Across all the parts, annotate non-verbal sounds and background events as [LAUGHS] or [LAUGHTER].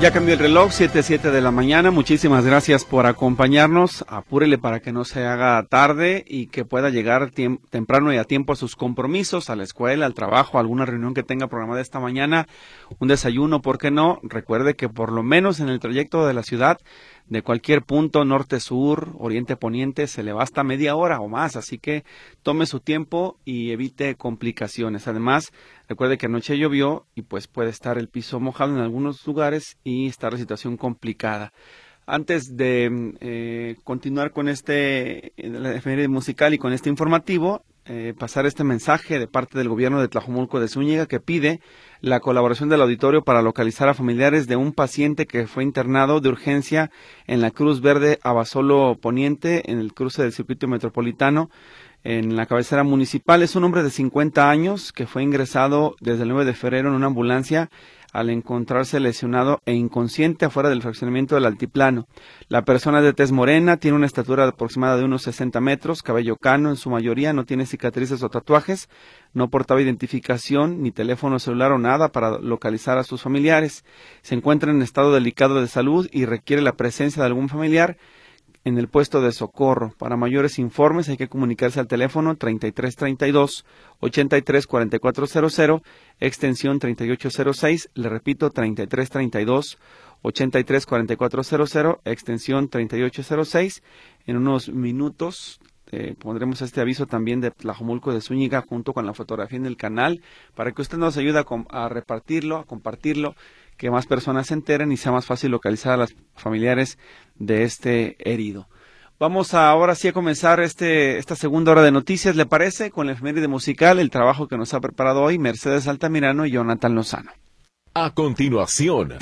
Ya cambió el reloj, 7, 7 de la mañana. Muchísimas gracias por acompañarnos. Apúrele para que no se haga tarde y que pueda llegar temprano y a tiempo a sus compromisos, a la escuela, al trabajo, a alguna reunión que tenga programada esta mañana, un desayuno, ¿por qué no? Recuerde que por lo menos en el trayecto de la ciudad de cualquier punto, norte, sur, oriente, poniente, se le basta media hora o más, así que tome su tiempo y evite complicaciones. Además, recuerde que anoche llovió y pues puede estar el piso mojado en algunos lugares y estar la situación complicada. Antes de eh, continuar con este la musical y con este informativo, eh, pasar este mensaje de parte del gobierno de Tlajomulco de Zúñiga que pide la colaboración del auditorio para localizar a familiares de un paciente que fue internado de urgencia en la Cruz Verde Abasolo Poniente, en el cruce del circuito metropolitano, en la cabecera municipal. Es un hombre de 50 años que fue ingresado desde el 9 de febrero en una ambulancia al encontrarse lesionado e inconsciente afuera del fraccionamiento del altiplano. La persona de tez morena tiene una estatura aproximada de unos 60 metros, cabello cano en su mayoría, no tiene cicatrices o tatuajes, no portaba identificación, ni teléfono celular o nada para localizar a sus familiares. Se encuentra en estado delicado de salud y requiere la presencia de algún familiar en el puesto de socorro. Para mayores informes hay que comunicarse al teléfono 3332 834400 extensión 3806. Le repito 3332 834400 extensión 3806. En unos minutos eh, pondremos este aviso también de Tlajomulco de Zúñiga junto con la fotografía en el canal para que usted nos ayude a repartirlo, a compartirlo que más personas se enteren y sea más fácil localizar a las familiares de este herido. Vamos ahora sí a comenzar este, esta segunda hora de noticias, ¿le parece? Con la efeméride musical, el trabajo que nos ha preparado hoy Mercedes Altamirano y Jonathan Lozano. A continuación.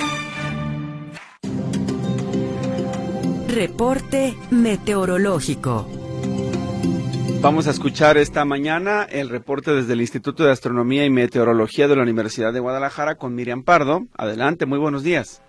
Reporte meteorológico. Vamos a escuchar esta mañana el reporte desde el Instituto de Astronomía y Meteorología de la Universidad de Guadalajara con Miriam Pardo. Adelante, muy buenos días.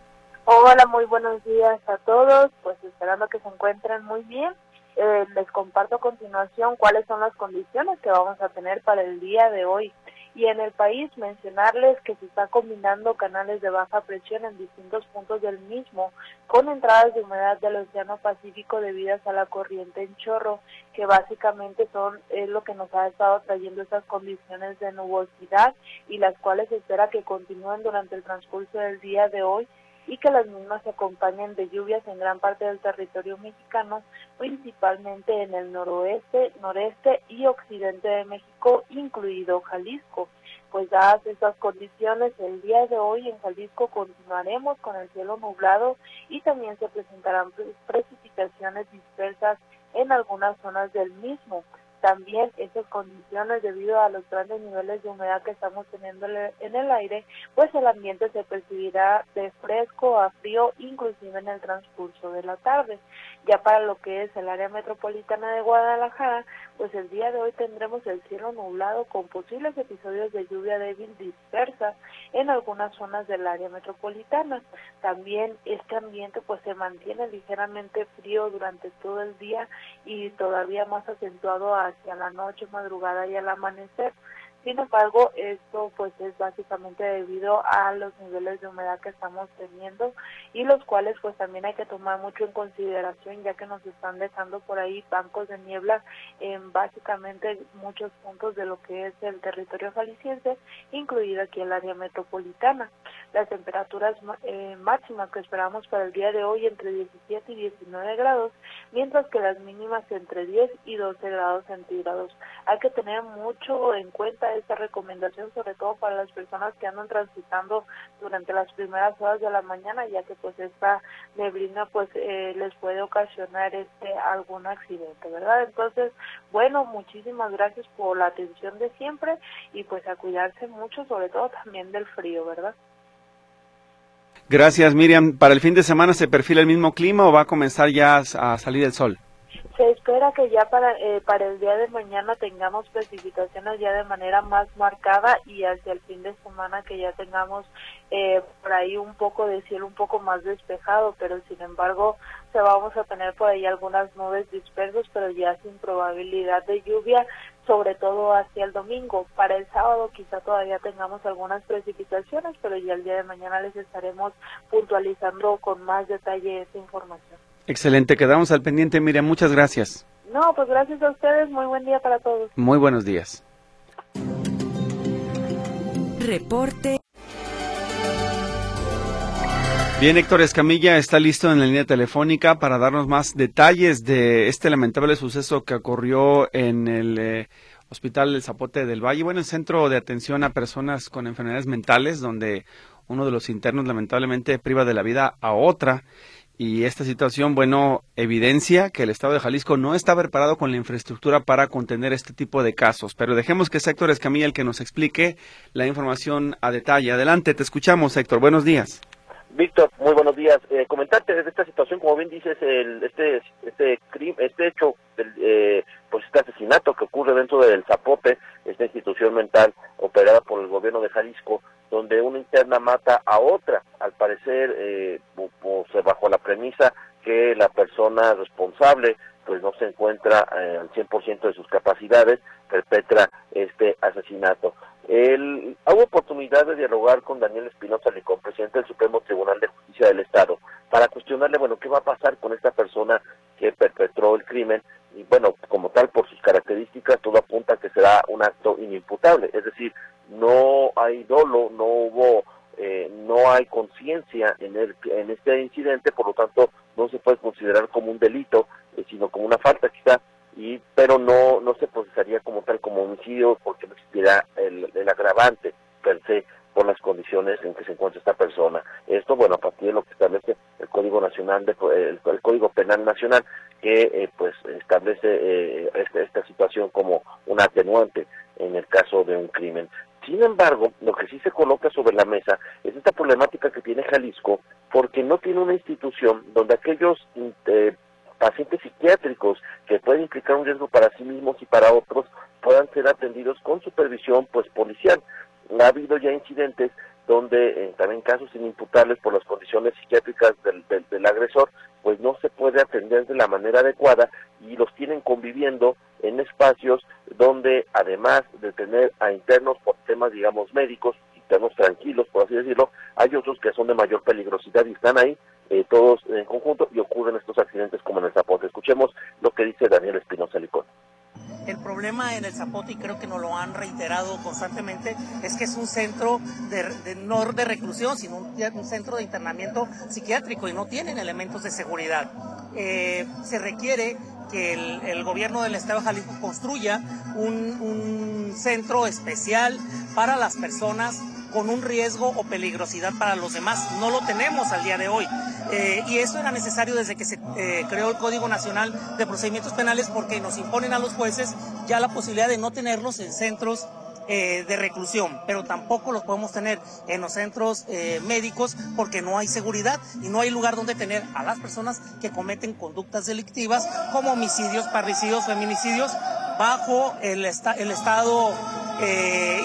Hola, muy buenos días a todos. Pues esperando que se encuentren muy bien. Eh, les comparto a continuación cuáles son las condiciones que vamos a tener para el día de hoy. Y en el país mencionarles que se está combinando canales de baja presión en distintos puntos del mismo con entradas de humedad del Océano Pacífico debidas a la corriente en chorro, que básicamente son es lo que nos ha estado trayendo esas condiciones de nubosidad y las cuales se espera que continúen durante el transcurso del día de hoy y que las mismas se acompañen de lluvias en gran parte del territorio mexicano, principalmente en el noroeste, noreste y occidente de México, incluido Jalisco. Pues dadas estas condiciones, el día de hoy en Jalisco continuaremos con el cielo nublado y también se presentarán precipitaciones dispersas en algunas zonas del mismo también esas condiciones debido a los grandes niveles de humedad que estamos teniendo en el aire, pues el ambiente se percibirá de fresco a frío inclusive en el transcurso de la tarde. Ya para lo que es el área metropolitana de Guadalajara, pues el día de hoy tendremos el cielo nublado con posibles episodios de lluvia débil dispersa en algunas zonas del área metropolitana. También este ambiente pues se mantiene ligeramente frío durante todo el día y todavía más acentuado hacia la noche, madrugada y al amanecer. Sin embargo, esto pues es básicamente debido a los niveles de humedad que estamos teniendo y los cuales pues también hay que tomar mucho en consideración ya que nos están dejando por ahí bancos de niebla en básicamente muchos puntos de lo que es el territorio jalisciense, incluido aquí el área metropolitana. Las temperaturas eh, máximas que esperamos para el día de hoy entre 17 y 19 grados, mientras que las mínimas entre 10 y 12 grados centígrados. Hay que tener mucho en cuenta esta recomendación, sobre todo para las personas que andan transitando durante las primeras horas de la mañana, ya que pues esta neblina pues eh, les puede ocasionar este algún accidente, ¿verdad? Entonces, bueno, muchísimas gracias por la atención de siempre y pues a cuidarse mucho, sobre todo también del frío, ¿verdad? Gracias, Miriam. ¿Para el fin de semana se perfila el mismo clima o va a comenzar ya a salir el sol? Se espera que ya para, eh, para el día de mañana tengamos precipitaciones ya de manera más marcada y hacia el fin de semana que ya tengamos eh, por ahí un poco de cielo un poco más despejado, pero sin embargo se vamos a tener por ahí algunas nubes dispersas, pero ya sin probabilidad de lluvia sobre todo hacia el domingo. Para el sábado quizá todavía tengamos algunas precipitaciones, pero ya el día de mañana les estaremos puntualizando con más detalle esta información. Excelente, quedamos al pendiente, Miriam, muchas gracias. No, pues gracias a ustedes, muy buen día para todos. Muy buenos días. Reporte. Bien, Héctor Escamilla está listo en la línea telefónica para darnos más detalles de este lamentable suceso que ocurrió en el eh, Hospital del Zapote del Valle, bueno, el centro de atención a personas con enfermedades mentales, donde uno de los internos lamentablemente priva de la vida a otra. Y esta situación, bueno, evidencia que el Estado de Jalisco no está preparado con la infraestructura para contener este tipo de casos. Pero dejemos que sea Héctor Escamilla el que nos explique la información a detalle. Adelante, te escuchamos, Héctor. Buenos días. Víctor, muy buenos días. Eh, comentarte de esta situación, como bien dices, el, este este este hecho, eh, pues este asesinato que ocurre dentro del Zapote, esta institución mental operada por el gobierno de Jalisco, donde una interna mata a otra, al parecer, eh, pues, bajo la premisa que la persona responsable pues no se encuentra eh, al 100% de sus capacidades, perpetra este asesinato. El, hubo oportunidad de dialogar con Daniel Espinosa Licón, presidente del Supremo Tribunal de Justicia del Estado, para cuestionarle, bueno, qué va a pasar con esta persona que perpetró el crimen. Y bueno, como tal, por sus características, todo apunta a que será un acto inimputable. Es decir, no hay dolo, no hubo, eh, no hay conciencia en, en este incidente, por lo tanto, no se puede considerar como un delito, eh, sino como una falta quizá y pero no no se procesaría como tal como homicidio porque no existirá el, el agravante per se por las condiciones en que se encuentra esta persona. Esto, bueno, a partir de lo que establece el Código Nacional, de, el, Código Penal Nacional, que eh, pues establece eh, esta, esta situación como un atenuante en el caso de un crimen. Sin embargo, lo que sí se coloca sobre la mesa es esta problemática que tiene Jalisco, porque no tiene una institución donde aquellos eh, pacientes psiquiátricos que pueden implicar un riesgo para sí mismos y para otros puedan ser atendidos con supervisión pues policial. Ha habido ya incidentes donde eh, también casos inimputables por las condiciones psiquiátricas del, del, agresor, pues no se puede atender de la manera adecuada y los tienen conviviendo en espacios donde además de tener a internos por temas digamos médicos, internos tranquilos por así decirlo, hay otros que son de mayor peligrosidad y están ahí eh, todos en conjunto y ocurren estos accidentes como en el Zapote. Escuchemos lo que dice Daniel Espinosa Licón. El problema en el Zapote, y creo que nos lo han reiterado constantemente, es que es un centro de, no de reclusión, sino un, centro de internamiento psiquiátrico y no tienen elementos de seguridad. Eh, se requiere que el, gobierno del Estado de Jalisco construya un centro especial para las personas con un riesgo o peligrosidad para los demás. No lo tenemos al día de hoy. Eh, y eso era necesario desde que se eh, creó el Código Nacional de Procedimientos Penales porque nos imponen a los jueces ya la posibilidad de no tenerlos en centros eh, de reclusión, pero tampoco los podemos tener en los centros médicos porque no hay seguridad y no hay lugar donde tener a las personas que cometen conductas delictivas como homicidios, parricidios, feminicidios bajo el, el estado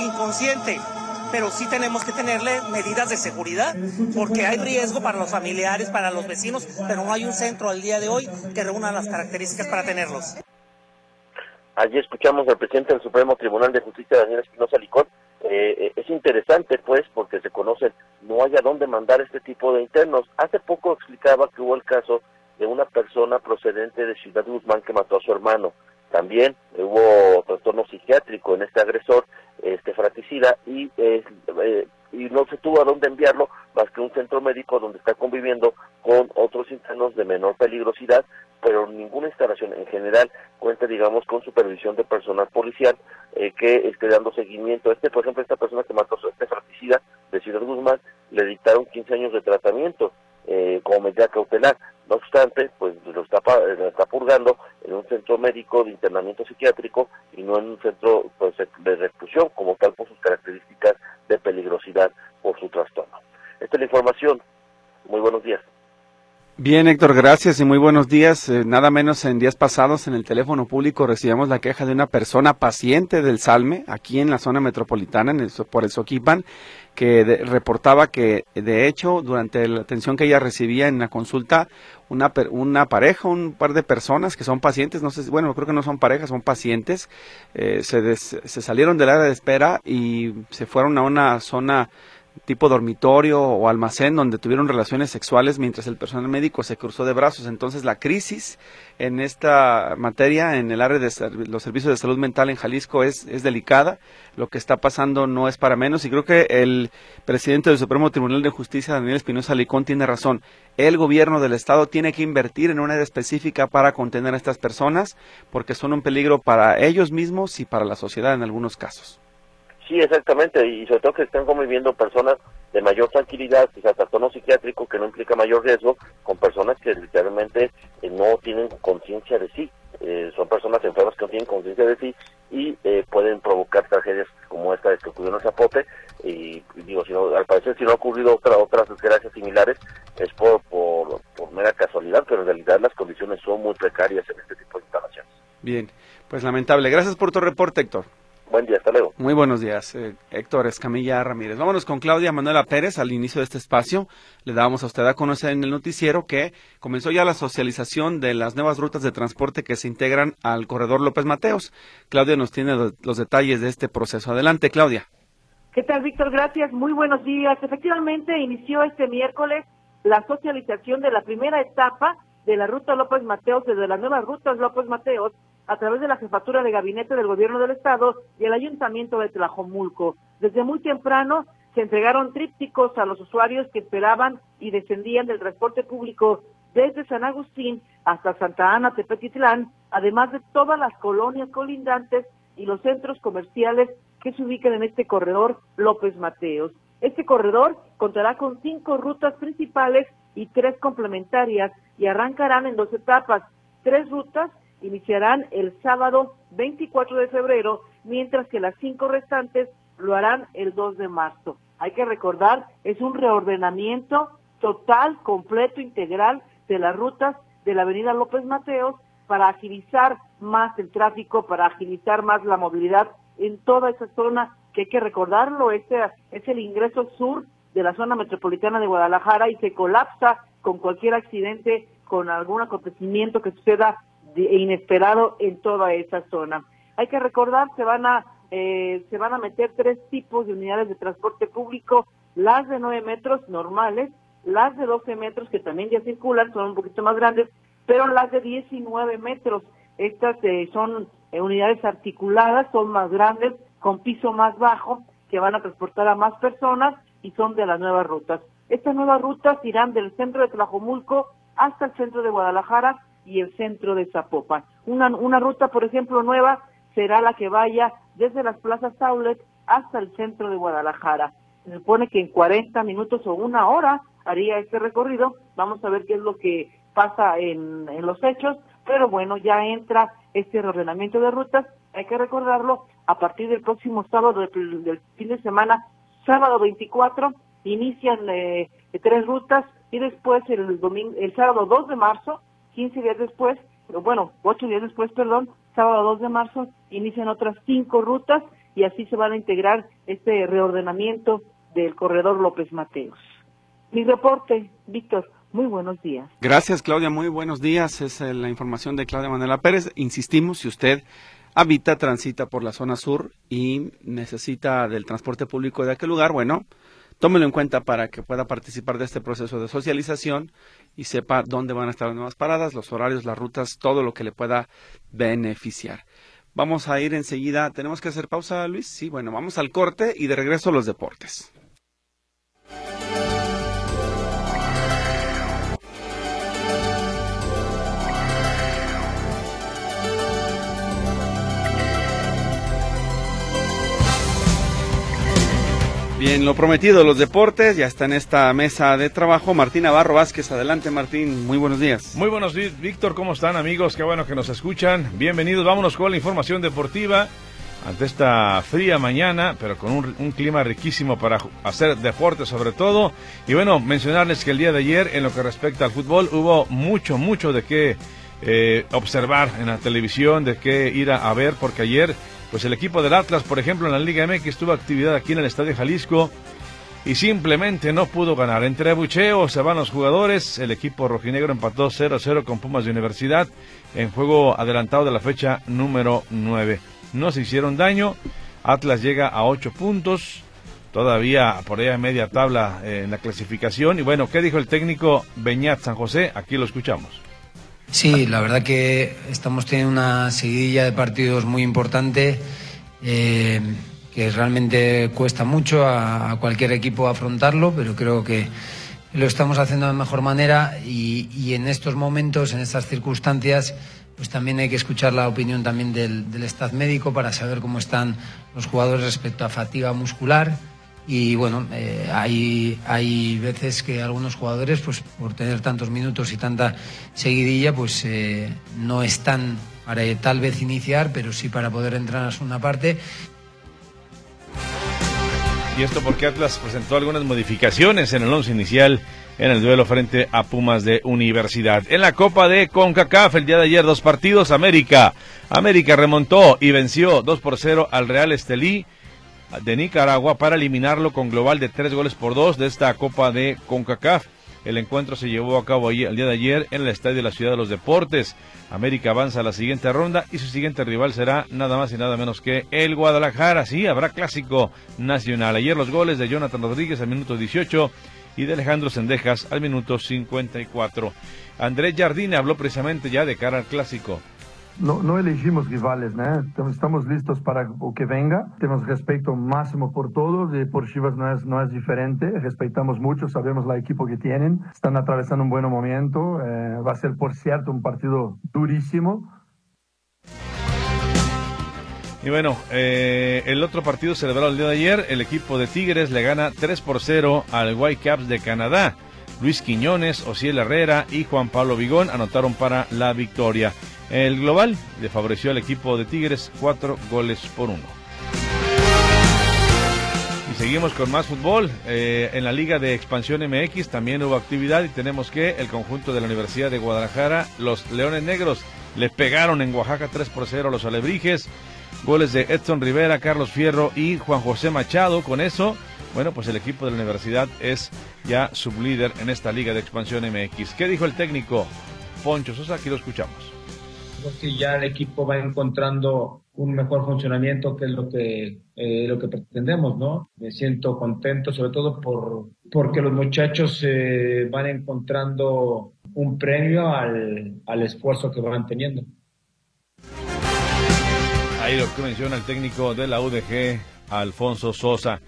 inconsciente pero sí tenemos que tenerle medidas de seguridad, porque hay riesgo para los familiares, para los vecinos, pero no hay un centro al día de hoy que reúna las características para tenerlos. Allí escuchamos al presidente del Supremo Tribunal de Justicia, Daniel Espinosa Licón. Eh, eh, es interesante, pues, porque se conocen, no hay a dónde mandar este tipo de internos. Hace poco explicaba que hubo el caso de una persona procedente de Ciudad Guzmán que mató a su hermano. También hubo trastorno psiquiátrico en este agresor, este fratricida, y, eh, y no se tuvo a dónde enviarlo más que un centro médico donde está conviviendo con otros internos de menor peligrosidad, pero ninguna instalación en general cuenta, digamos, con supervisión de personal policial eh, que esté dando seguimiento. Este, por ejemplo, esta persona que mató a este fratricida de Ciudad Guzmán, le dictaron 15 años de tratamiento eh, como medida cautelar. No obstante, pues lo está, lo está purgando en un centro médico de internamiento psiquiátrico y no en un centro pues, de reclusión, como tal por sus características de peligrosidad por su trastorno. Esta es la información. Muy buenos días. Bien, Héctor, gracias y muy buenos días. Eh, nada menos en días pasados en el teléfono público recibimos la queja de una persona paciente del Salme, aquí en la zona metropolitana, en el, por el Soquipan, que reportaba que, de hecho, durante la atención que ella recibía en la consulta, una, una pareja, un par de personas que son pacientes, no sé, bueno, creo que no son parejas, son pacientes, eh, se, se salieron del área de espera y se fueron a una zona tipo dormitorio o almacén donde tuvieron relaciones sexuales mientras el personal médico se cruzó de brazos. Entonces la crisis en esta materia, en el área de los servicios de salud mental en Jalisco es, es delicada. Lo que está pasando no es para menos y creo que el presidente del Supremo Tribunal de Justicia, Daniel Espinosa Licón, tiene razón. El gobierno del Estado tiene que invertir en una área específica para contener a estas personas porque son un peligro para ellos mismos y para la sociedad en algunos casos. Sí, exactamente, y sobre todo que estén conviviendo personas de mayor tranquilidad, quizás trastorno psiquiátrico que no implica mayor riesgo, con personas que literalmente eh, no tienen conciencia de sí. Eh, son personas enfermas que no tienen conciencia de sí y eh, pueden provocar tragedias como esta que ocurrió en el Zapote. Y digo, si al parecer, si no ha ocurrido otra, otras desgracias similares, es por, por, por mera casualidad, pero en realidad las condiciones son muy precarias en este tipo de instalaciones. Bien, pues lamentable. Gracias por tu reporte, Héctor. Buen día, hasta luego. Muy buenos días, eh, Héctor Escamilla Ramírez. Vámonos con Claudia Manuela Pérez al inicio de este espacio. Le dábamos a usted a conocer en el noticiero que comenzó ya la socialización de las nuevas rutas de transporte que se integran al corredor López Mateos. Claudia nos tiene los detalles de este proceso. Adelante, Claudia. ¿Qué tal, Víctor? Gracias. Muy buenos días. Efectivamente, inició este miércoles la socialización de la primera etapa de la ruta López Mateos, desde las nuevas rutas López Mateos, a través de la jefatura de gabinete del gobierno del estado y el ayuntamiento de Tlajomulco. Desde muy temprano se entregaron trípticos a los usuarios que esperaban y descendían del transporte público desde San Agustín hasta Santa Ana, Tepetitlán, además de todas las colonias colindantes y los centros comerciales que se ubican en este corredor López Mateos. Este corredor contará con cinco rutas principales y tres complementarias y arrancarán en dos etapas. Tres rutas iniciarán el sábado 24 de febrero, mientras que las cinco restantes lo harán el 2 de marzo. Hay que recordar, es un reordenamiento total, completo, integral de las rutas de la avenida López Mateos para agilizar más el tráfico, para agilizar más la movilidad en toda esa zona que hay que recordarlo, este es el ingreso sur de la zona metropolitana de Guadalajara y se colapsa con cualquier accidente, con algún acontecimiento que suceda inesperado en toda esa zona. Hay que recordar, se van a eh, se van a meter tres tipos de unidades de transporte público, las de 9 metros normales, las de 12 metros que también ya circulan, son un poquito más grandes, pero las de 19 metros, estas eh, son eh, unidades articuladas, son más grandes, con piso más bajo, que van a transportar a más personas y son de las nuevas rutas. Estas nuevas rutas irán del centro de Tlajomulco hasta el centro de Guadalajara y el centro de Zapopan. Una, una ruta, por ejemplo, nueva será la que vaya desde las plazas Taulet hasta el centro de Guadalajara. Se supone que en 40 minutos o una hora haría este recorrido. Vamos a ver qué es lo que pasa en, en los hechos, pero bueno, ya entra este reordenamiento de rutas. Hay que recordarlo, a partir del próximo sábado del, fin de semana, sábado 24, inician eh, tres rutas y después el, domingo, el sábado 2 de marzo 15 días después, bueno, 8 días después, perdón, sábado 2 de marzo, inician otras cinco rutas y así se van a integrar este reordenamiento del corredor López Mateos. Mi reporte, Víctor. Muy buenos días. Gracias, Claudia. Muy buenos días. Es eh, la información de Claudia Manuela Pérez. Insistimos, si usted habita, transita por la zona sur y necesita del transporte público de aquel lugar, bueno, tómelo en cuenta para que pueda participar de este proceso de socialización y sepa dónde van a estar las nuevas paradas, los horarios, las rutas, todo lo que le pueda beneficiar. Vamos a ir enseguida. ¿Tenemos que hacer pausa, Luis? Sí, bueno, vamos al corte y de regreso a los deportes. Bien, lo prometido, los deportes, ya está en esta mesa de trabajo. Martín Navarro Vázquez, adelante Martín, muy buenos días. Muy buenos días, Víctor, ¿cómo están amigos? Qué bueno que nos escuchan. Bienvenidos, vámonos con la información deportiva. ante esta fría mañana, pero con un, clima riquísimo para hacer deporte sobre todo. Y bueno, mencionarles que el día de ayer, en lo que respecta al fútbol, hubo mucho, mucho de qué eh, observar en la televisión, de qué ir a, ver, porque ayer, pues el equipo del Atlas, por ejemplo, en la Liga MX tuvo actividad aquí en el Estadio Jalisco y simplemente no pudo ganar. Entre bucheo se van los jugadores, el equipo rojinegro empató 0-0 con Pumas de Universidad en juego adelantado de la fecha número 9 no se hicieron daño. Atlas llega a 8 puntos, todavía por ahí a media tabla eh, en la clasificación. Y bueno, ¿qué dijo el técnico Beñat San José? Aquí lo escuchamos. Sí, la verdad que estamos teniendo una seguidilla de partidos muy importante. Eh, que realmente cuesta mucho a, cualquier equipo afrontarlo, pero creo que lo estamos haciendo de mejor manera y, en estos momentos, en estas circunstancias, pues también hay que escuchar la opinión también del, del staff médico para saber cómo están los jugadores respecto a fatiga muscular. Y bueno, eh, hay, hay veces que algunos jugadores, pues por tener tantos minutos y tanta seguidilla, pues eh, no están para tal vez iniciar, pero sí para poder entrar a una parte. Y esto porque Atlas presentó algunas modificaciones en el once inicial en el duelo frente a Pumas de Universidad. En la Copa de CONCACAF el día de ayer dos partidos, América. América remontó y venció 2 por 0 al Real Estelí de Nicaragua para eliminarlo con global de tres goles por dos de esta Copa de CONCACAF. El encuentro se llevó a cabo el día de ayer en el Estadio de la Ciudad de los Deportes. América avanza a la siguiente ronda y su siguiente rival será nada más y nada menos que el Guadalajara. Sí, habrá clásico nacional. Ayer los goles de Jonathan Rodríguez al minuto 18 y de Alejandro Sendejas al minuto 54. Andrés Jardine habló precisamente ya de cara al clásico. No, elegimos rivales, ¿no? estamos listos para lo que venga, tenemos respeto máximo por todos por Chivas no es, no es diferente, respetamos mucho, sabemos la equipo que tienen, están atravesando un buen momento, eh, va a ser por cierto un partido durísimo, y bueno, eh, el otro partido celebrado el día de ayer, el equipo de Tigres le gana 3 por 0 al Whitecaps de Canadá. Luis Quiñones, Ociel Herrera y Juan Pablo Vigón anotaron para la victoria. El global le favoreció al equipo de Tigres 4 goles por 1. Y seguimos con más fútbol. Eh, en la Liga de Expansión MX también hubo actividad y tenemos que el conjunto de la Universidad de Guadalajara, los Leones Negros, le pegaron en Oaxaca 3 por 0 a los Alebrijes. Goles de Edson Rivera, Carlos Fierro y Juan José Machado. Con eso, bueno, pues el equipo de la universidad es ya sublíder en esta Liga de Expansión MX. ¿Qué dijo el técnico Poncho Sosa? Aquí lo escuchamos. Creo que ya el equipo va encontrando un mejor funcionamiento que es lo que eh, lo que pretendemos, ¿no? Me siento contento, sobre todo por porque los muchachos eh, van encontrando un premio al, al esfuerzo que van teniendo. Ahí lo que menciona el técnico de la UDG, Alfonso Sosa.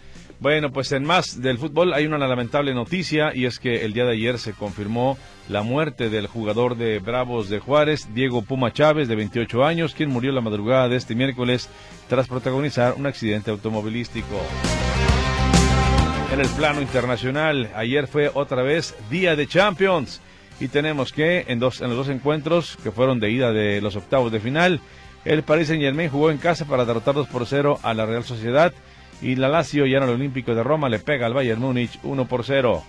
Bueno, pues en más del fútbol hay una lamentable noticia y es que el día de ayer se confirmó la muerte del jugador de Bravos de Juárez, Diego Puma Chávez, de 28 años, quien murió la madrugada de este miércoles tras protagonizar un accidente automovilístico. En el plano internacional, ayer fue otra vez Día de Champions y tenemos que en, dos, en los dos encuentros que fueron de ida de los octavos de final, el Paris Saint Germain jugó en casa para derrotar 2 por 0 a la Real Sociedad y la Lazio ya en el Olímpico de Roma le pega al Bayern Múnich 1 por 0.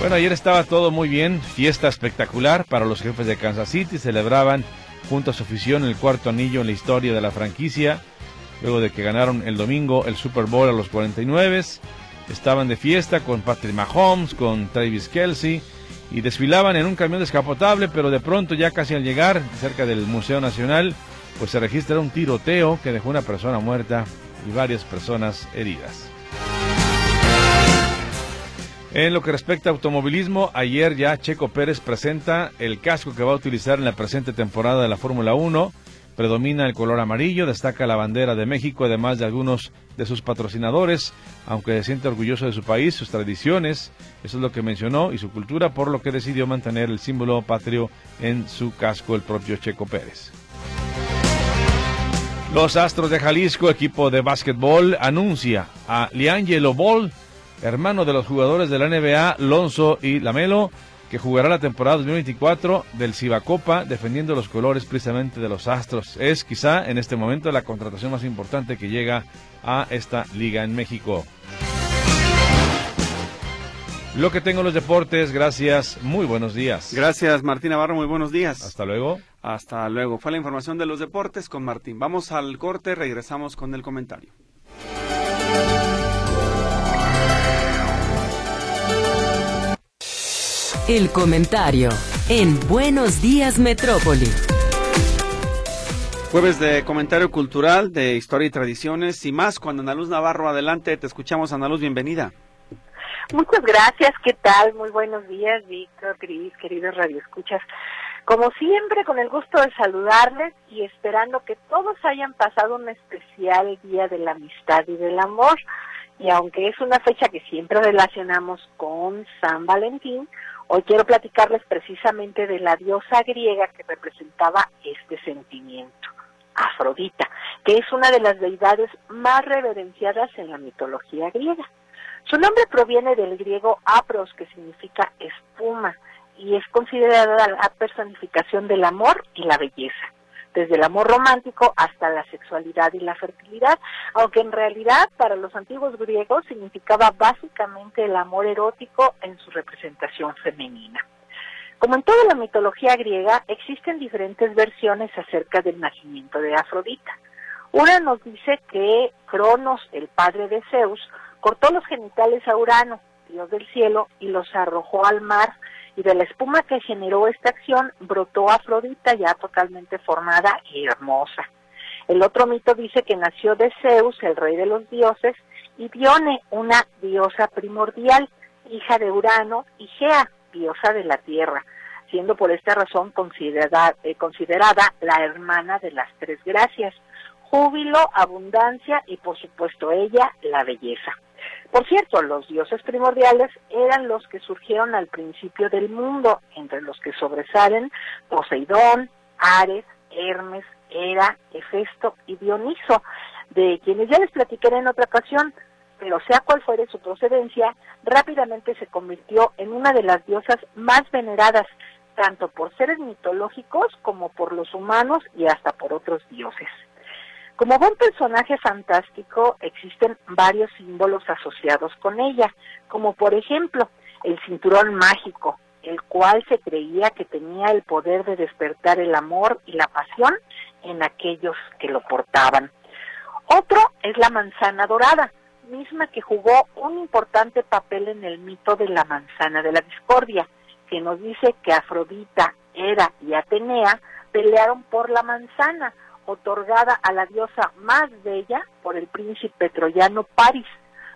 Bueno, ayer estaba todo muy bien, fiesta espectacular para los jefes de Kansas City, celebraban junto a su afición el cuarto anillo en la historia de la franquicia, luego de que ganaron el domingo el Super Bowl a los 49, estaban de fiesta con Patrick Mahomes, con Travis Kelsey, y desfilaban en un camión descapotable, pero de pronto ya casi al llegar cerca del Museo Nacional, pues se registra un tiroteo que dejó una persona muerta y varias personas heridas. En lo que respecta a automovilismo, ayer ya Checo Pérez presenta el casco que va a utilizar en la presente temporada de la Fórmula 1 Predomina el color amarillo, destaca la bandera de México, además de algunos de sus patrocinadores, aunque se siente orgulloso de su país, sus tradiciones, eso es lo que mencionó, y su cultura, por lo que decidió mantener el símbolo patrio en su casco el propio Checo Pérez. Los Astros de Jalisco, equipo de básquetbol, anuncia a Liangelo Ball, hermano de los jugadores de la NBA, Lonzo y Lamelo, que jugará la temporada 2024 del Cibacopa defendiendo los colores precisamente de los Astros. Es quizá en este momento la contratación más importante que llega a esta liga en México. Lo que tengo los deportes, gracias, muy buenos días. Gracias Martín Navarro, muy buenos días. Hasta luego. Hasta luego. Fue la información de los deportes con Martín. Vamos al corte, regresamos con el comentario. El comentario en Buenos Días Metrópoli. Jueves de comentario cultural, de historia y tradiciones y más con Ana Luz Navarro. Adelante, te escuchamos Ana Luz, bienvenida. Muchas gracias, ¿qué tal? Muy buenos días, Víctor, Cris, queridos radioescuchas. Como siempre, con el gusto de saludarles y esperando que todos hayan pasado un especial día de la amistad y del amor. Y aunque es una fecha que siempre relacionamos con San Valentín, hoy quiero platicarles precisamente de la diosa griega que representaba este sentimiento, Afrodita, que es una de las deidades más reverenciadas en la mitología griega. Su nombre proviene del griego apros, que significa espuma, y es considerada la personificación del amor y la belleza, desde el amor romántico hasta la sexualidad y la fertilidad, aunque en realidad para los antiguos griegos significaba básicamente el amor erótico en su representación femenina. Como en toda la mitología griega, existen diferentes versiones acerca del nacimiento de Afrodita. Una nos dice que Cronos, el padre de Zeus, cortó los genitales a Urano, dios del cielo, y los arrojó al mar, y de la espuma que generó esta acción brotó Afrodita ya totalmente formada y hermosa. El otro mito dice que nació de Zeus, el rey de los dioses, y Dione, una diosa primordial, hija de Urano, y Gea, diosa de la tierra, siendo por esta razón eh, considerada la hermana de las tres gracias, júbilo, abundancia y por supuesto ella, la belleza. Por cierto, los dioses primordiales eran los que surgieron al principio del mundo, entre los que sobresalen Poseidón, Ares, Hermes, Hera, Hefesto y Dioniso, de quienes ya les platicaré en otra ocasión, pero sea cual fuere su procedencia, rápidamente se convirtió en una de las diosas más veneradas, tanto por seres mitológicos como por los humanos y hasta por otros dioses. Como buen personaje fantástico, existen varios símbolos asociados con ella, como por ejemplo el cinturón mágico, el cual se creía que tenía el poder de despertar el amor y la pasión en aquellos que lo portaban. Otro es la manzana dorada, misma que jugó un importante papel en el mito de la manzana de la discordia, que nos dice que Afrodita, Hera y Atenea pelearon por la manzana, otorgada a la diosa más bella por el príncipe troyano Paris,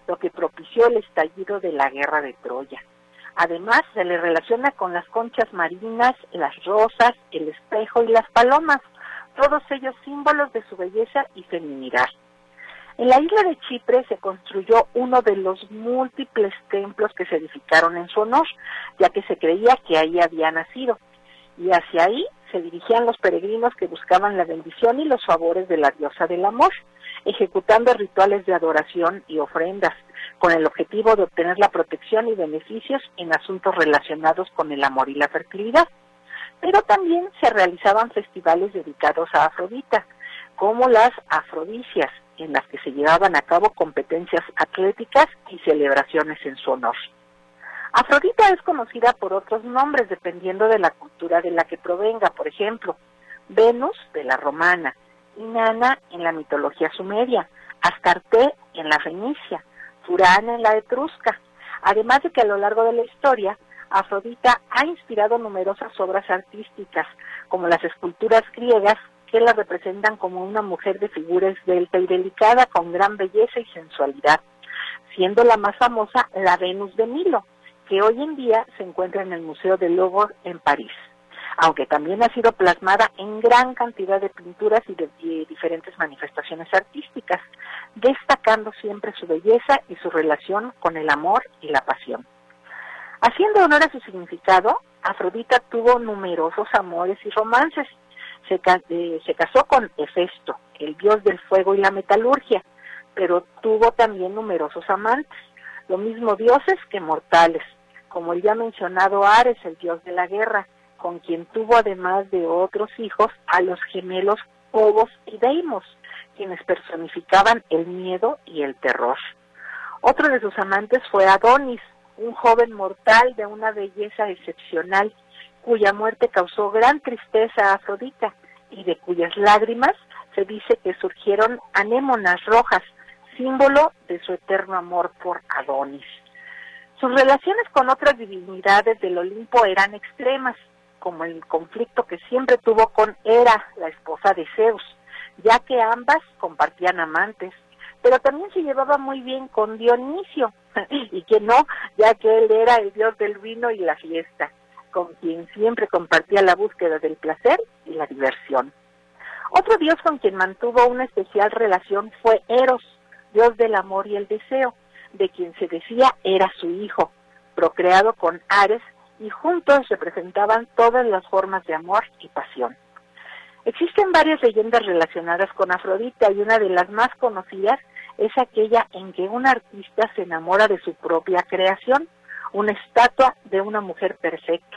lo que propició el estallido de la guerra de Troya. Además, se le relaciona con las conchas marinas, las rosas, el espejo y las palomas, todos ellos símbolos de su belleza y feminidad. En la isla de Chipre se construyó uno de los múltiples templos que se edificaron en su honor, ya que se creía que ahí había nacido. Y hacia ahí se dirigían los peregrinos que buscaban la bendición y los favores de la diosa del amor, ejecutando rituales de adoración y ofrendas, con el objetivo de obtener la protección y beneficios en asuntos relacionados con el amor y la fertilidad. Pero también se realizaban festivales dedicados a Afrodita, como las afrodicias, en las que se llevaban a cabo competencias atléticas y celebraciones en su honor. Afrodita es conocida por otros nombres dependiendo de la cultura de la que provenga, por ejemplo, Venus de la romana, Inanna en la mitología sumeria, Astarte en la fenicia, Furana en la etrusca. Además de que a lo largo de la historia, Afrodita ha inspirado numerosas obras artísticas, como las esculturas griegas que la representan como una mujer de figura esbelta y delicada con gran belleza y sensualidad, siendo la más famosa la Venus de Milo, que hoy en día se encuentra en el Museo de Louvre en París, aunque también ha sido plasmada en gran cantidad de pinturas y de, diferentes manifestaciones artísticas, destacando siempre su belleza y su relación con el amor y la pasión. Haciendo honor a su significado, Afrodita tuvo numerosos amores y romances. Se, eh, casó con Hefesto, el dios del fuego y la metalurgia, pero tuvo también numerosos amantes, lo mismo dioses que mortales, como el ya mencionado Ares, el dios de la guerra, con quien tuvo además de otros hijos a los gemelos Phobos y Deimos, quienes personificaban el miedo y el terror. Otro de sus amantes fue Adonis, un joven mortal de una belleza excepcional, cuya muerte causó gran tristeza a Afrodita y de cuyas lágrimas se dice que surgieron anémonas rojas, símbolo de su eterno amor por Adonis. Sus relaciones con otras divinidades del Olimpo eran extremas, como el conflicto que siempre tuvo con Hera, la esposa de Zeus, ya que ambas compartían amantes, pero también se llevaba muy bien con Dionisio, [LAUGHS] y que no, ya que él era el dios del vino y la fiesta, con quien siempre compartía la búsqueda del placer y la diversión. Otro dios con quien mantuvo una especial relación fue Eros, dios del amor y el deseo, de quien se decía era su hijo, procreado con Ares, y juntos representaban todas las formas de amor y pasión. Existen varias leyendas relacionadas con Afrodita y una de las más conocidas es aquella en que un artista se enamora de su propia creación, una estatua de una mujer perfecta.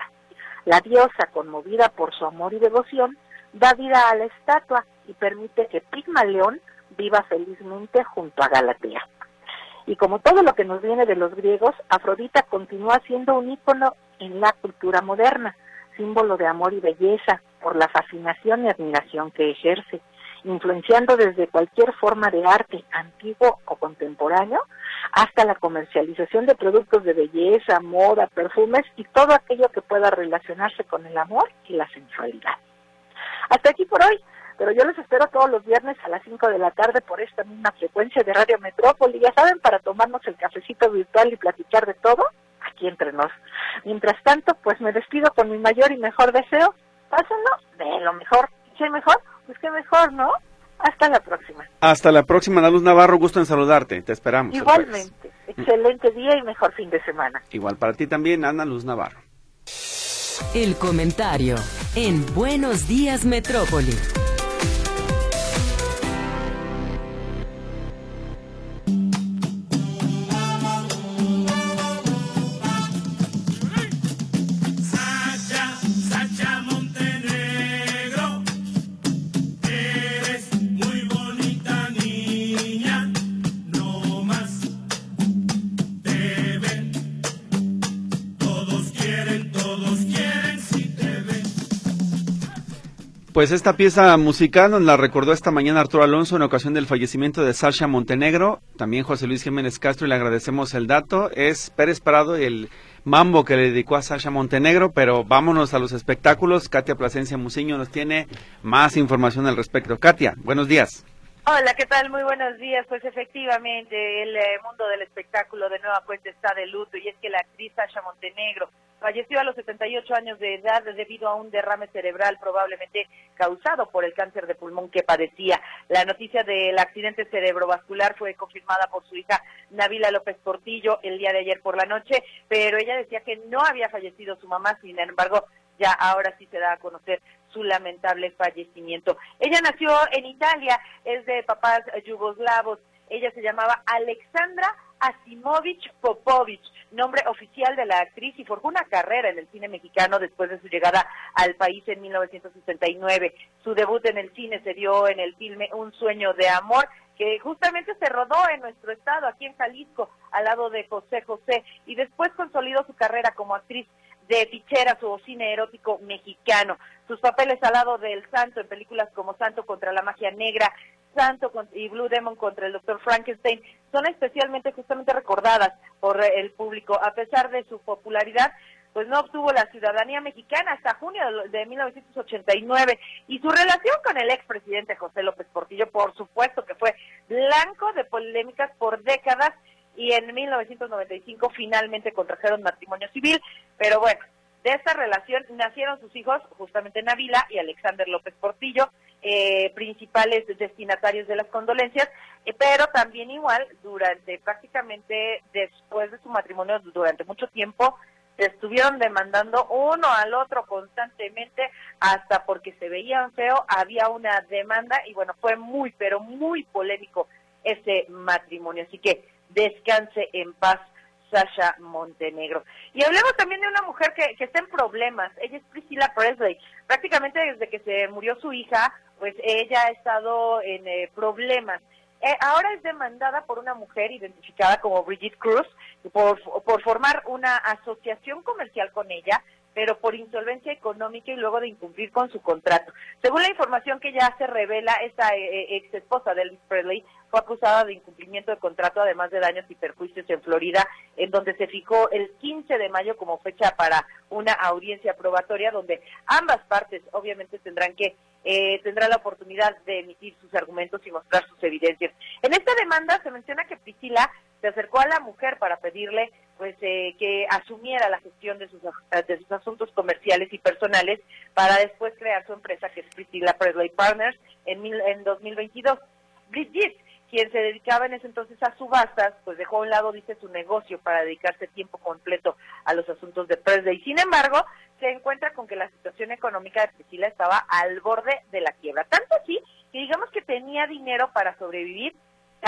La diosa, conmovida por su amor y devoción, da vida a la estatua y permite que Pigmalión viva felizmente junto a Galatea. Y como todo lo que nos viene de los griegos, Afrodita continúa siendo un ícono en la cultura moderna, símbolo de amor y belleza, por la fascinación y admiración que ejerce, influenciando desde cualquier forma de arte, antiguo o contemporáneo, hasta la comercialización de productos de belleza, moda, perfumes y todo aquello que pueda relacionarse con el amor y la sensualidad. Hasta aquí por hoy pero yo les espero todos los viernes a las 5 de la tarde por esta misma frecuencia de Radio Metrópoli, ya saben, para tomarnos el cafecito virtual y platicar de todo aquí entre nos. Mientras tanto, pues me despido con mi mayor y mejor deseo, pásenlo de lo mejor. ¿Qué mejor? Pues qué mejor, ¿no? Hasta la próxima. Hasta la próxima, Ana Luz Navarro, gusto en saludarte, te esperamos. Igualmente, excelente día y mejor fin de semana. Igual para ti también, Ana Luz Navarro. El comentario en Buenos Días Metrópoli. Pues esta pieza musical nos la recordó esta mañana Arturo Alonso en ocasión del fallecimiento de Sasha Montenegro. También José Luis Jiménez Castro y le agradecemos el dato. Es Pérez Parado el mambo que le dedicó a Sasha Montenegro, pero vámonos a los espectáculos. Katia Plasencia Muciño nos tiene más información al respecto. Katia, buenos días. Hola, ¿qué tal? Muy buenos días. Pues efectivamente, el eh, mundo del espectáculo de nueva cuenta está de luto y es que la actriz Sasha Montenegro Falleció a los 78 años de edad debido a un derrame cerebral probablemente causado por el cáncer de pulmón que padecía. La noticia del accidente cerebrovascular fue confirmada por su hija Navila López Portillo el día de ayer por la noche, pero ella decía que no había fallecido su mamá, sin embargo, ya ahora sí se da a conocer su lamentable fallecimiento. Ella nació en Italia, es de papás yugoslavos. Ella se llamaba Alexandra Asimovich Popovich, nombre oficial de la actriz, y forjó una carrera en el cine mexicano después de su llegada al país en 1969. Su debut en el cine se dio en el filme Un sueño de amor, que justamente se rodó en nuestro estado, aquí en Jalisco, al lado de José José, y después consolidó su carrera como actriz de ficheras o cine erótico mexicano. Sus papeles al lado del santo en películas como Santo contra la magia negra, Santo y Blue Demon contra el Dr. Frankenstein son especialmente justamente recordadas por el público. A pesar de su popularidad, pues no obtuvo la ciudadanía mexicana hasta junio de 1989 y su relación con el expresidente José López Portillo, por supuesto que fue blanco de polémicas por décadas y en 1995 finalmente contrajeron matrimonio civil, pero bueno, de esta relación nacieron sus hijos, justamente Navila y Alexander López Portillo, eh, principales destinatarios de las condolencias, eh, pero también igual durante prácticamente después de su matrimonio, durante mucho tiempo, se estuvieron demandando uno al otro constantemente hasta porque se veían feo, había una demanda y bueno, fue muy, pero muy polémico ese matrimonio. Así que descanse en paz Sasha Montenegro. Y hablemos también de una mujer que, que está en problemas. Ella es Priscilla Presley. Prácticamente desde que se murió su hija, pues ella ha estado en eh, problemas. Eh, ahora es demandada por una mujer identificada como Brigitte Cruz por, por formar una asociación comercial con ella pero por insolvencia económica y luego de incumplir con su contrato. Según la información que ya se revela, esta eh, eh, ex esposa de Elvis Presley fue acusada de incumplimiento de contrato, además de daños y perjuicios en Florida, en donde se fijó el 15 de mayo como fecha para una audiencia probatoria, donde ambas partes obviamente tendrán que eh, tendrá la oportunidad de emitir sus argumentos y mostrar sus evidencias. En esta demanda se menciona que Priscila se acercó a la mujer para pedirle pues eh, que asumiera la gestión de sus, de sus asuntos comerciales y personales para después crear su empresa que es Priscilla Presley Partners en, en 2022. Brigitte, quien se dedicaba en ese entonces a subastas, pues dejó a un lado, dice, su negocio para dedicarse tiempo completo a los asuntos de Presley. Sin embargo, se encuentra con que la situación económica de Priscilla estaba al borde de la quiebra. Tanto así que digamos que tenía dinero para sobrevivir,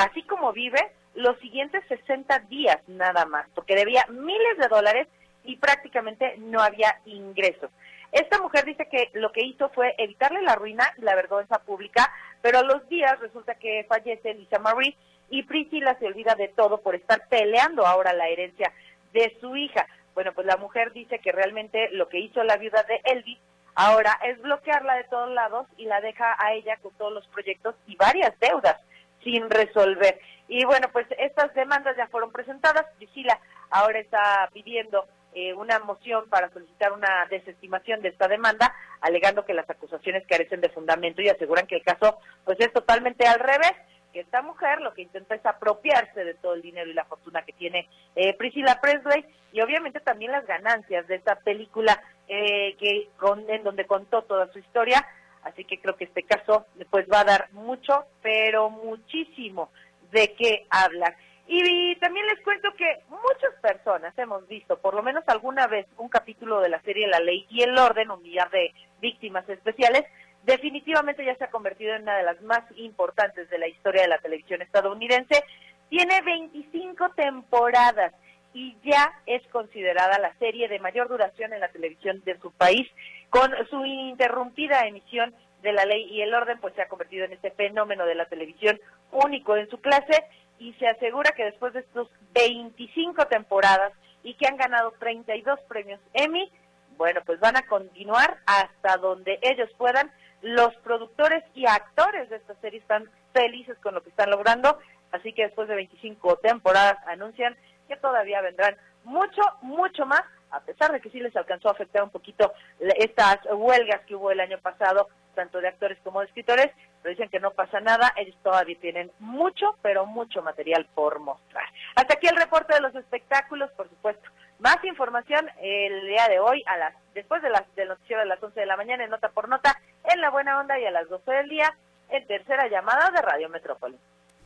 así como vive, los siguientes 60 días nada más, porque debía miles de dólares y prácticamente no había ingresos. Esta mujer dice que lo que hizo fue evitarle la ruina y la vergüenza pública, pero a los días resulta que fallece Lisa Marie y Priscilla se olvida de todo por estar peleando ahora la herencia de su hija. Bueno, pues la mujer dice que realmente lo que hizo la viuda de Elvis ahora es bloquearla de todos lados y la deja a ella con todos los proyectos y varias deudas sin resolver. Y bueno, pues estas demandas ya fueron presentadas. Priscila ahora está pidiendo eh, una moción para solicitar una desestimación de esta demanda, alegando que las acusaciones carecen de fundamento y aseguran que el caso pues es totalmente al revés, que esta mujer lo que intenta es apropiarse de todo el dinero y la fortuna que tiene eh, Priscilla Presley y obviamente también las ganancias de esta película eh, que en donde contó toda su historia Así que creo que este caso pues va a dar mucho, pero muchísimo de qué hablar. Y también les cuento que muchas personas hemos visto, por lo menos alguna vez, un capítulo de la serie La Ley y el Orden, un millar de víctimas especiales. Definitivamente ya se ha convertido en una de las más importantes de la historia de la televisión estadounidense. Tiene 25 temporadas y ya es considerada la serie de mayor duración en la televisión de su país. Con su ininterrumpida emisión de la ley y el orden, pues se ha convertido en este fenómeno de la televisión único en su clase y se asegura que después de estos 25 temporadas y que han ganado 32 premios Emmy, bueno, pues van a continuar hasta donde ellos puedan. Los productores y actores de esta serie están felices con lo que están logrando, así que después de 25 temporadas anuncian que todavía vendrán mucho, mucho más, a pesar de que sí les alcanzó a afectar un poquito estas huelgas que hubo el año pasado, tanto de actores como de escritores, pero dicen que no pasa nada, ellos todavía tienen mucho, pero mucho material por mostrar. Hasta aquí el reporte de los espectáculos, por supuesto. Más información el día de hoy, a las después de las, del noticiero de las 11 de la mañana, en Nota por Nota, en La Buena Onda y a las 12 del día, en tercera llamada de Radio Metrópoli.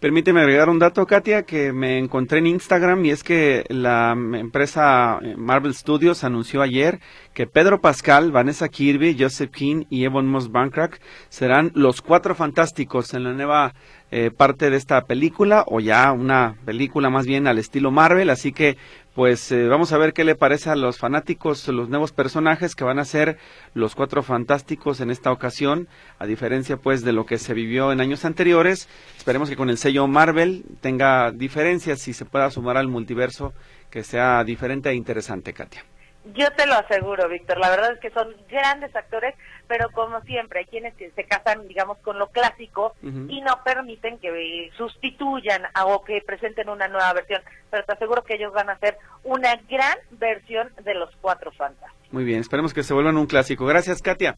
Permíteme agregar un dato, Katia, que me encontré en Instagram y es que la empresa eh, Marvel Studios anunció ayer que Pedro Pascal, Vanessa Kirby, Joseph King y Evan Moss Bancroft serán los cuatro fantásticos en la nueva eh, parte de esta película o ya una película más bien al estilo Marvel, así que pues eh, vamos a ver qué le parece a los fanáticos los nuevos personajes que van a ser los cuatro fantásticos en esta ocasión, a diferencia pues de lo que se vivió en años anteriores. Esperemos que con el sello Marvel tenga diferencias y se pueda sumar al multiverso que sea diferente e interesante, Katia. Yo te lo aseguro, Víctor. La verdad es que son grandes actores, pero como siempre, hay quienes se casan, digamos, con lo clásico y no permiten que sustituyan o que presenten una nueva versión. Pero te aseguro que ellos van a hacer una gran versión de los Cuatro Fantásticos. Muy bien, esperemos que se vuelvan un clásico. Gracias, Katia.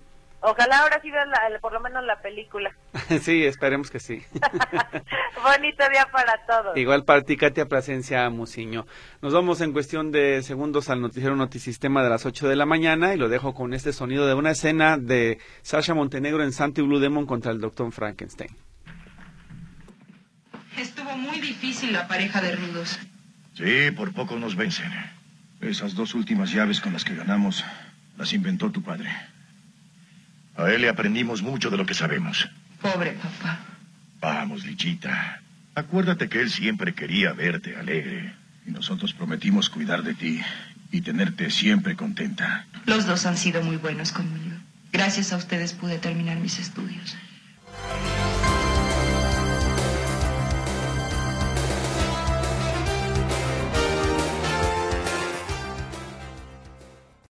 Ojalá ahora sí vean por lo menos la película. [LAUGHS] sí, esperemos que sí. [LAUGHS] [LAUGHS] Bonito día para todos. Igual para ti, Katia Plasencia Musiño. Nos vamos en cuestión de segundos al noticiero Notisistema de las 8 de la mañana y lo dejo con este sonido de una escena de Sasha Montenegro en Santi Blue Demon contra el Dr. Frankenstein. Estuvo muy difícil la pareja de rudos. Sí, por poco nos vencen. Esas dos últimas llaves con las que ganamos las inventó tu padre. A él le aprendimos mucho de lo que sabemos. Pobre papá. Vamos, Lichita. Acuérdate que él siempre quería verte alegre. Y nosotros prometimos cuidar de ti y tenerte siempre contenta. Los dos han sido muy buenos conmigo. Gracias a ustedes pude terminar mis estudios.